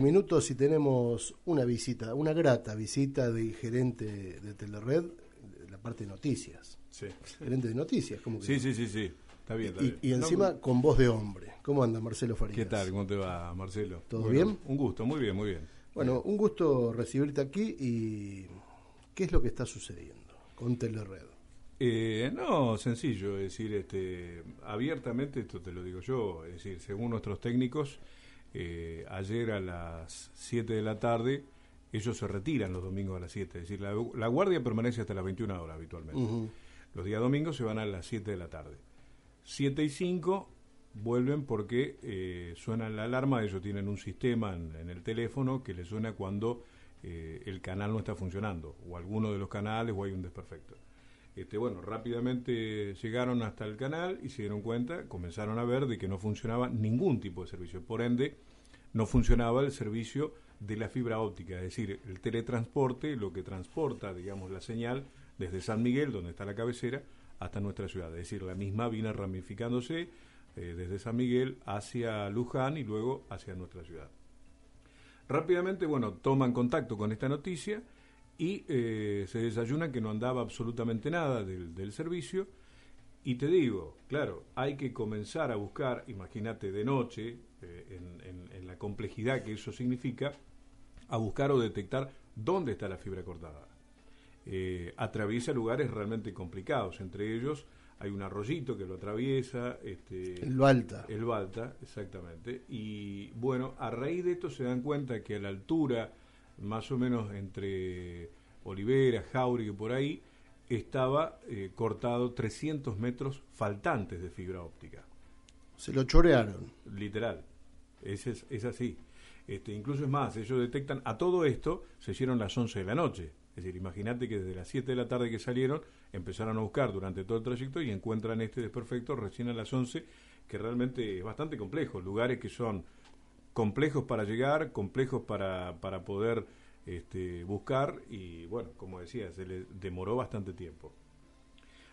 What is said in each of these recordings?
minutos y tenemos una visita, una grata visita del gerente de Telered, de la parte de noticias. Sí. Gerente de noticias, como que Sí, sí, sí, sí. Está bien. está y, encima No, con voz de hombre. ¿Cómo anda Marcelo Farías? ¿Qué tal? ¿Cómo te va, Marcelo? ¿Todo Bueno, bien? Un gusto, muy bien, muy bien. Bueno, un gusto recibirte aquí y ¿qué es lo que está sucediendo con Telered? Eh, no, sencillo, es decir, este, abiertamente, esto te lo digo yo, es decir, según nuestros técnicos, eh, ayer a las 7 de la tarde, ellos se retiran los domingos a las 7, es decir, la, la guardia permanece hasta las 21 horas habitualmente. Los días domingos se van a las 7 de la tarde. 7 y 5 vuelven porque eh, suena la alarma, ellos tienen un sistema en, en el teléfono que les suena cuando eh, el canal no está funcionando, o alguno de los canales, o hay un desperfecto. Este, bueno, rápidamente llegaron hasta el canal y se dieron cuenta, comenzaron a ver de que no funcionaba ningún tipo de servicio. Por ende, no funcionaba el servicio de la fibra óptica, es decir, el teletransporte, lo que transporta, digamos, la señal desde San Miguel, donde está la cabecera, hasta nuestra ciudad. Es decir, la misma viene ramificándose eh, desde San Miguel hacia Luján y luego hacia nuestra ciudad. Rápidamente, bueno, toman contacto con esta noticia y eh, se desayunan que no andaba absolutamente nada del, del servicio. Y te digo, claro, hay que comenzar a buscar, imagínate de noche, eh, en, en- en la complejidad que eso significa, a buscar o detectar dónde está la fibra cortada. Eh, atraviesa lugares realmente complicados, entre ellos hay un arroyito que lo atraviesa, este, El Balta. el Balta, exactamente. Y bueno, a raíz de esto se dan cuenta que a la altura, más o menos entre Olivera, Jauregui, por ahí, estaba eh, cortado 300 metros faltantes de fibra óptica. Se lo chorearon. Literal. Es, es, es así. Este, incluso es más, ellos detectan, a todo esto se hicieron las 11 de la noche. Es decir, imagínate que desde las 7 de la tarde que salieron, empezaron a buscar durante todo el trayecto y encuentran este desperfecto recién a las 11, que realmente es bastante complejo. Lugares que son complejos para llegar, complejos para, para poder este, buscar y, bueno, como decía, se le demoró bastante tiempo.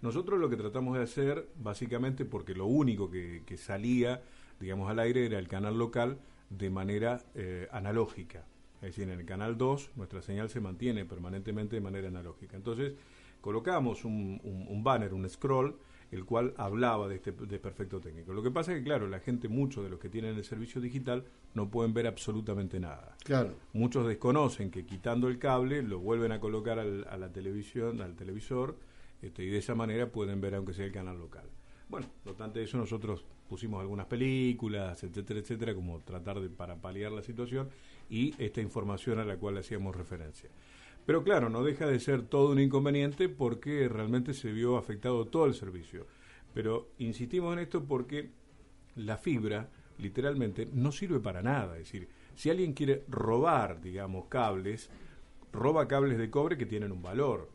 Nosotros lo que tratamos de hacer, básicamente, porque lo único que, salía, digamos, al aire era el canal local de manera eh, analógica. Es decir, en el canal 2 nuestra señal se mantiene permanentemente de manera analógica. Entonces, colocamos un banner, un scroll, el cual hablaba de este desperfecto técnico. Lo que pasa es que, claro, la gente, muchos de los que tienen el servicio digital, no pueden ver absolutamente nada. Claro. Muchos desconocen que quitando el cable lo vuelven a colocar al- a la televisión, al televisor, este, y de esa manera pueden ver aunque sea el canal local. Bueno, no obstante de eso nosotros pusimos algunas películas, etcétera, etcétera, como tratar de para paliar la situación y esta información a la cual hacíamos referencia. Pero claro, no deja de ser todo un inconveniente porque realmente se vio afectado todo el servicio. Pero insistimos en esto porque la fibra literalmente no sirve para nada. Es decir, si alguien quiere robar, digamos, cables, roba cables de cobre que tienen un valor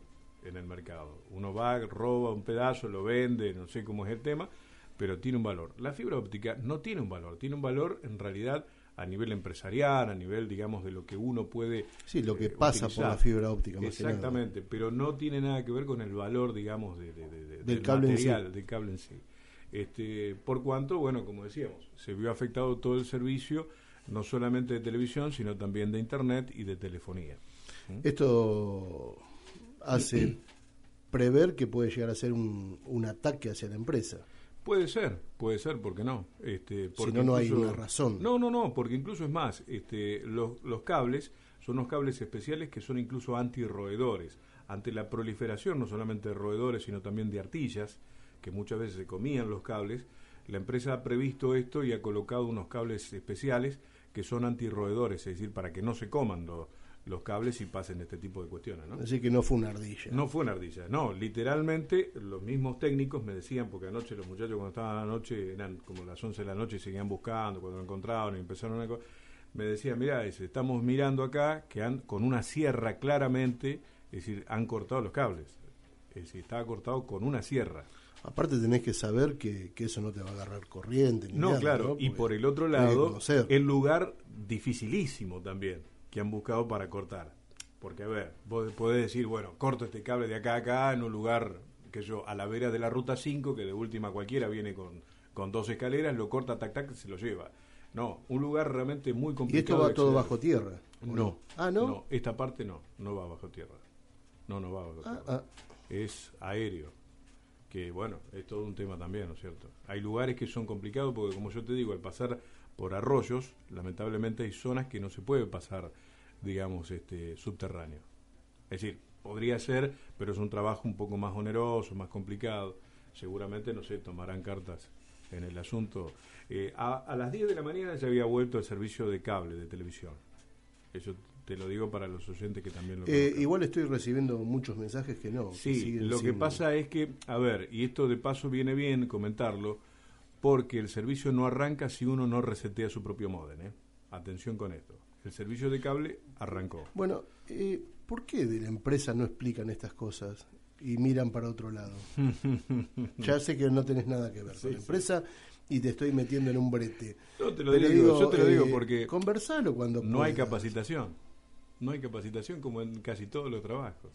en el mercado. Uno va, roba un pedazo, lo vende, no sé cómo es el tema, pero tiene un valor. La fibra óptica no tiene un valor, tiene un valor en realidad a nivel empresarial, a nivel, digamos, de lo que uno puede... Sí, lo que eh, pasa por la fibra óptica. más que. Exactamente, pero no tiene nada que ver con el valor, digamos, de, de- de- de- Del cable en sí. material, del cable en sí. Este, por cuanto, bueno, como decíamos, se vio afectado todo el servicio, no solamente de televisión, sino también de internet y de telefonía. Esto hace prever que puede llegar a ser un, un ataque hacia la empresa. Puede ser, puede ser, ¿por qué no? Este, porque no, no hay incluso- una razón. No, no, no, porque incluso es más, este, los, los cables son unos cables especiales que son incluso antirroedores. Ante la proliferación no solamente de roedores, sino también de artillas, que muchas veces se comían los cables, la empresa ha previsto esto y ha colocado unos cables especiales que son antirroedores, es decir, para que no se coman lo- los cables y pasen este tipo de cuestiones, ¿no? Así que no fue una ardilla. No fue una ardilla, no, literalmente los mismos técnicos me decían, porque anoche los muchachos cuando estaban anoche, eran como las 11 de la noche y seguían buscando, cuando lo encontraron y empezaron a... Me decían, mira, estamos mirando acá que han, con una sierra claramente, es decir, han cortado los cables. Es decir, estaba cortado con una sierra. Aparte tenés que saber que, que eso no te va a agarrar corriente. Ni No, nada, claro, ¿no? y por el otro lado, el lugar dificilísimo también que han buscado para cortar. Porque, a ver, vos podés decir, bueno, corto este cable de acá a acá en un lugar, que yo, a la vera de la ruta 5, que de última cualquiera viene con, con dos escaleras, lo corta, tac, tac, se lo lleva. No, un lugar realmente muy ¿Y complicado. esto va todo bajo tierra? ¿o No. Ah, ¿no? esta parte no, no va bajo tierra. No, no va bajo Ah, tierra. ah. Es aéreo. Que bueno, es todo un tema también, ¿no es cierto? Hay lugares que son complicados porque, como yo te digo, al pasar por arroyos, lamentablemente hay zonas que no se puede pasar, digamos, este subterráneo. Es decir, podría ser, pero es un trabajo un poco más oneroso, más complicado. Seguramente, no sé, tomarán cartas en el asunto. Eh, a, a las 10 de la mañana ya había vuelto el servicio de cable de televisión. Eso te lo digo para los oyentes que también lo Eh, igual estoy recibiendo muchos mensajes que no. Sí, lo que pasa es que, a ver, y esto de paso viene bien comentarlo, porque el servicio no arranca si uno no resetea su propio modem. ¿eh? Atención con esto. El servicio de cable arrancó. Bueno, eh, ¿por qué de la empresa no explican estas cosas y miran para otro lado? ya sé que no tenés nada que ver Sí, con la sí. empresa y te estoy metiendo en un brete. Yo te lo digo, yo te lo digo eh, porque Conversalo cuando no hay capacitación. No hay capacitación como en casi todos los trabajos.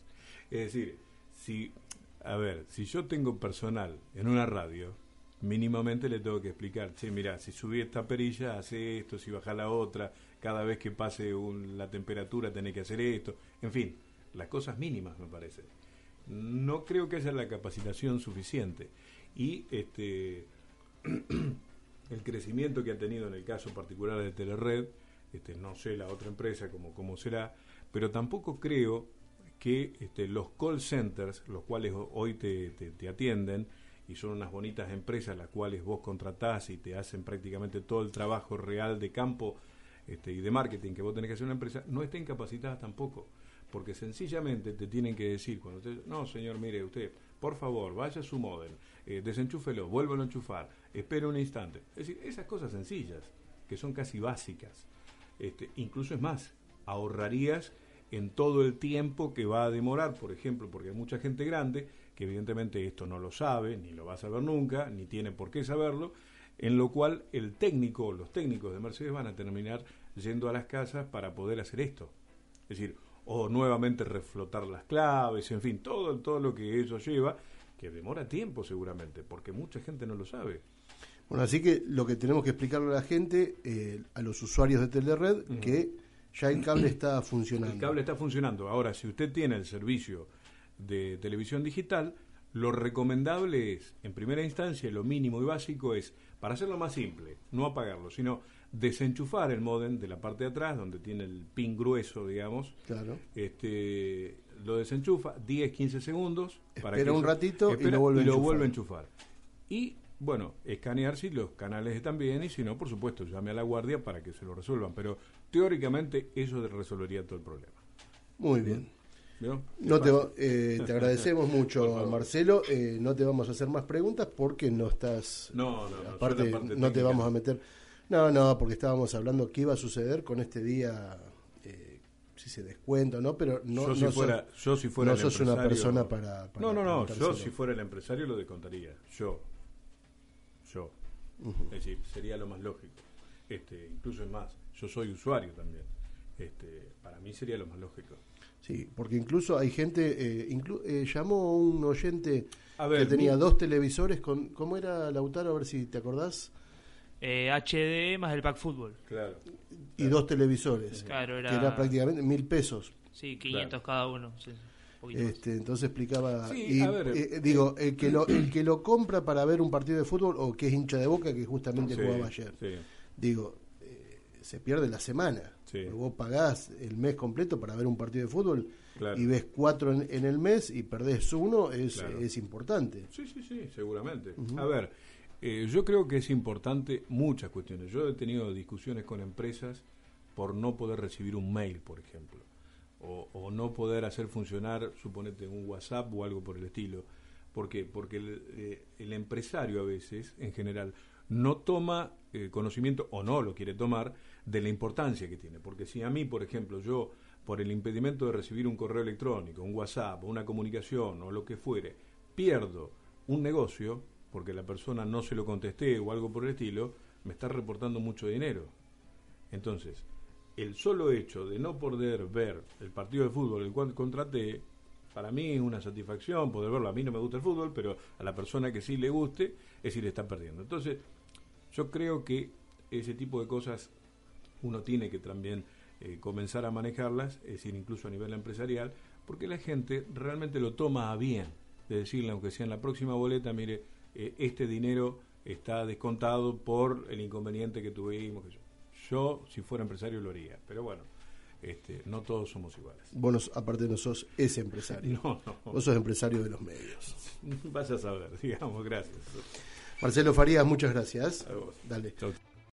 Es decir, si, a ver, si yo tengo personal en una radio, mínimamente le tengo que explicar, che, mira, si subí esta perilla, hace esto, si baja la otra, cada vez que pase un- la temperatura tenés que hacer esto, en fin, las cosas mínimas me parece. No creo que haya la capacitación suficiente. Y este el crecimiento que ha tenido en el caso particular de Telered, este, no sé la otra empresa como, cómo será, pero tampoco creo que este, los call centers, los cuales ho- hoy te- te atienden, y son unas bonitas empresas las cuales vos contratás y te hacen prácticamente todo el trabajo real de campo este, y de marketing que vos tenés que hacer una empresa, no estén capacitadas tampoco. Porque sencillamente te tienen que decir, cuando no señor, mire usted, por favor, vaya a su modem, eh, desenchúfelo, vuélvelo a enchufar, espere un instante. Es decir, esas cosas sencillas, que son casi básicas. Este, incluso es más, ahorrarías en todo el tiempo que va a demorar, por ejemplo, porque hay mucha gente grande que evidentemente esto no lo sabe, ni lo va a saber nunca, ni tiene por qué saberlo, en lo cual el técnico, los técnicos de Mercedes van a terminar yendo a las casas para poder hacer esto. Es decir, o nuevamente reflotar las claves, en fin, todo, todo lo que eso lleva, que demora tiempo seguramente, porque mucha gente no lo sabe. Bueno, así que lo que tenemos que explicarle a la gente, eh, a los usuarios de Telered, Ujú. que ya el cable está funcionando. El cable está funcionando. Ahora, si usted tiene el servicio de televisión digital, lo recomendable es, en primera instancia, lo mínimo y básico es, para hacerlo más simple, no apagarlo, sino desenchufar el modem de la parte de atrás, donde tiene el pin grueso, digamos, Claro. este lo desenchufa 10 15 segundos Espera un eso- ratito y lo vuelve a enchufar. vuelve a enchufar y bueno escanear si los canales están bien y si no por supuesto llame a la guardia para que se lo resuelvan pero teóricamente eso resolvería todo el problema Muy bien. No te, eh, te agradecemos mucho. Marcelo. Eh, no te vamos a hacer más preguntas porque no estás. no no, aparte, no te vamos a meter. No, no, porque estábamos hablando qué iba a suceder con este día, eh, si se descuenta o no, pero no, yo, si no fuera, sos, yo si fuera no el sos una empresario- persona para, para no no no yo si fuera el empresario lo descontaría yo yo. Es decir, sería lo más lógico. Este, incluso es más, yo soy usuario también. Este, para mí sería lo más lógico. Sí, porque incluso hay gente, eh, inclu- eh, llamó un oyente A ver, que tenía mi- dos televisores con, ¿cómo era Lautaro? A ver si te acordás. Eh, HD más el pack fútbol. Claro. Y dos televisores, Claro, que era, era prácticamente mil pesos. Sí, 500 cada uno. sí. Este, entonces explicaba, Sí, y, a ver, eh, digo, el que, lo, el que lo compra para ver un partido de fútbol o que es hincha de boca, que justamente Sí, jugaba ayer, sí. digo, eh, se pierde la semana. Sí. Vos pagás el mes completo para ver un partido de fútbol Claro. y ves cuatro en, en el mes y perdés uno, es, Claro. es importante. Sí, sí, sí, seguramente. A ver, eh, yo creo que es importante muchas cuestiones. Yo he tenido discusiones con empresas por no poder recibir un mail, por ejemplo, o, o no poder hacer funcionar, suponete, un WhatsApp o algo por el estilo. ¿Por qué? Porque el, eh, el empresario a veces, en general, no toma eh, conocimiento o no lo quiere tomar de la importancia que tiene. Porque si a mí, por ejemplo, yo, por el impedimento de recibir un correo electrónico, un WhatsApp, una comunicación o lo que fuere, pierdo un negocio, porque la persona no se lo contesté o algo por el estilo, me está reportando mucho dinero. Entonces, el solo hecho de no poder ver el partido de fútbol el cual contraté, para mí es una satisfacción poder verlo. A mí no me gusta el fútbol, pero a la persona que sí le guste, es decir, está perdiendo. Entonces, yo creo que ese tipo de cosas uno tiene que también eh, comenzar a manejarlas, es decir, incluso a nivel empresarial, porque la gente realmente lo toma a bien, de decirle, aunque sea en la próxima boleta, mire, eh, este dinero está descontado por el inconveniente que tuvimos. yo. yo, si fuera empresario, lo haría, pero bueno, este, no todos somos iguales. Vos, aparte, no sos ese empresario. No, no. Vos sos empresario de los medios. Vas a saber, digamos, gracias. Marcelo Farías, muchas gracias. Dale. Chau.